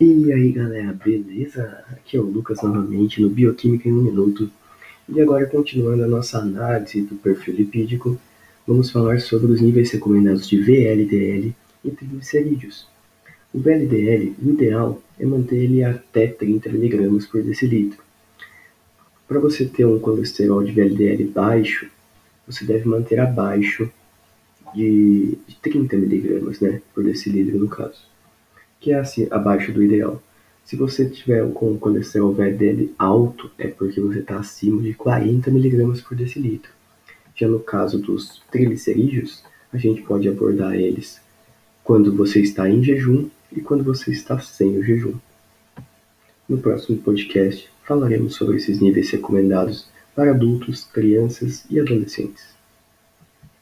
E aí galera, beleza? Aqui é o Lucas novamente no Bioquímica em um Minuto. E agora, continuando a nossa análise do perfil lipídico, vamos falar sobre os níveis recomendados de VLDL e triglicerídeos. O VLDL, o ideal é manter ele até 30 mg por decilitro. Para você ter um colesterol de VLDL baixo, você deve manter abaixo de, de 30 mg né, por decilitro no caso que é abaixo do ideal. Se você tiver com colesterol VLDL alto, é porque você está acima de 40 mg por decilitro. Já no caso dos triglicerídeos, a gente pode abordar eles quando você está em jejum e quando você está sem o jejum. No próximo podcast, falaremos sobre esses níveis recomendados para adultos, crianças e adolescentes.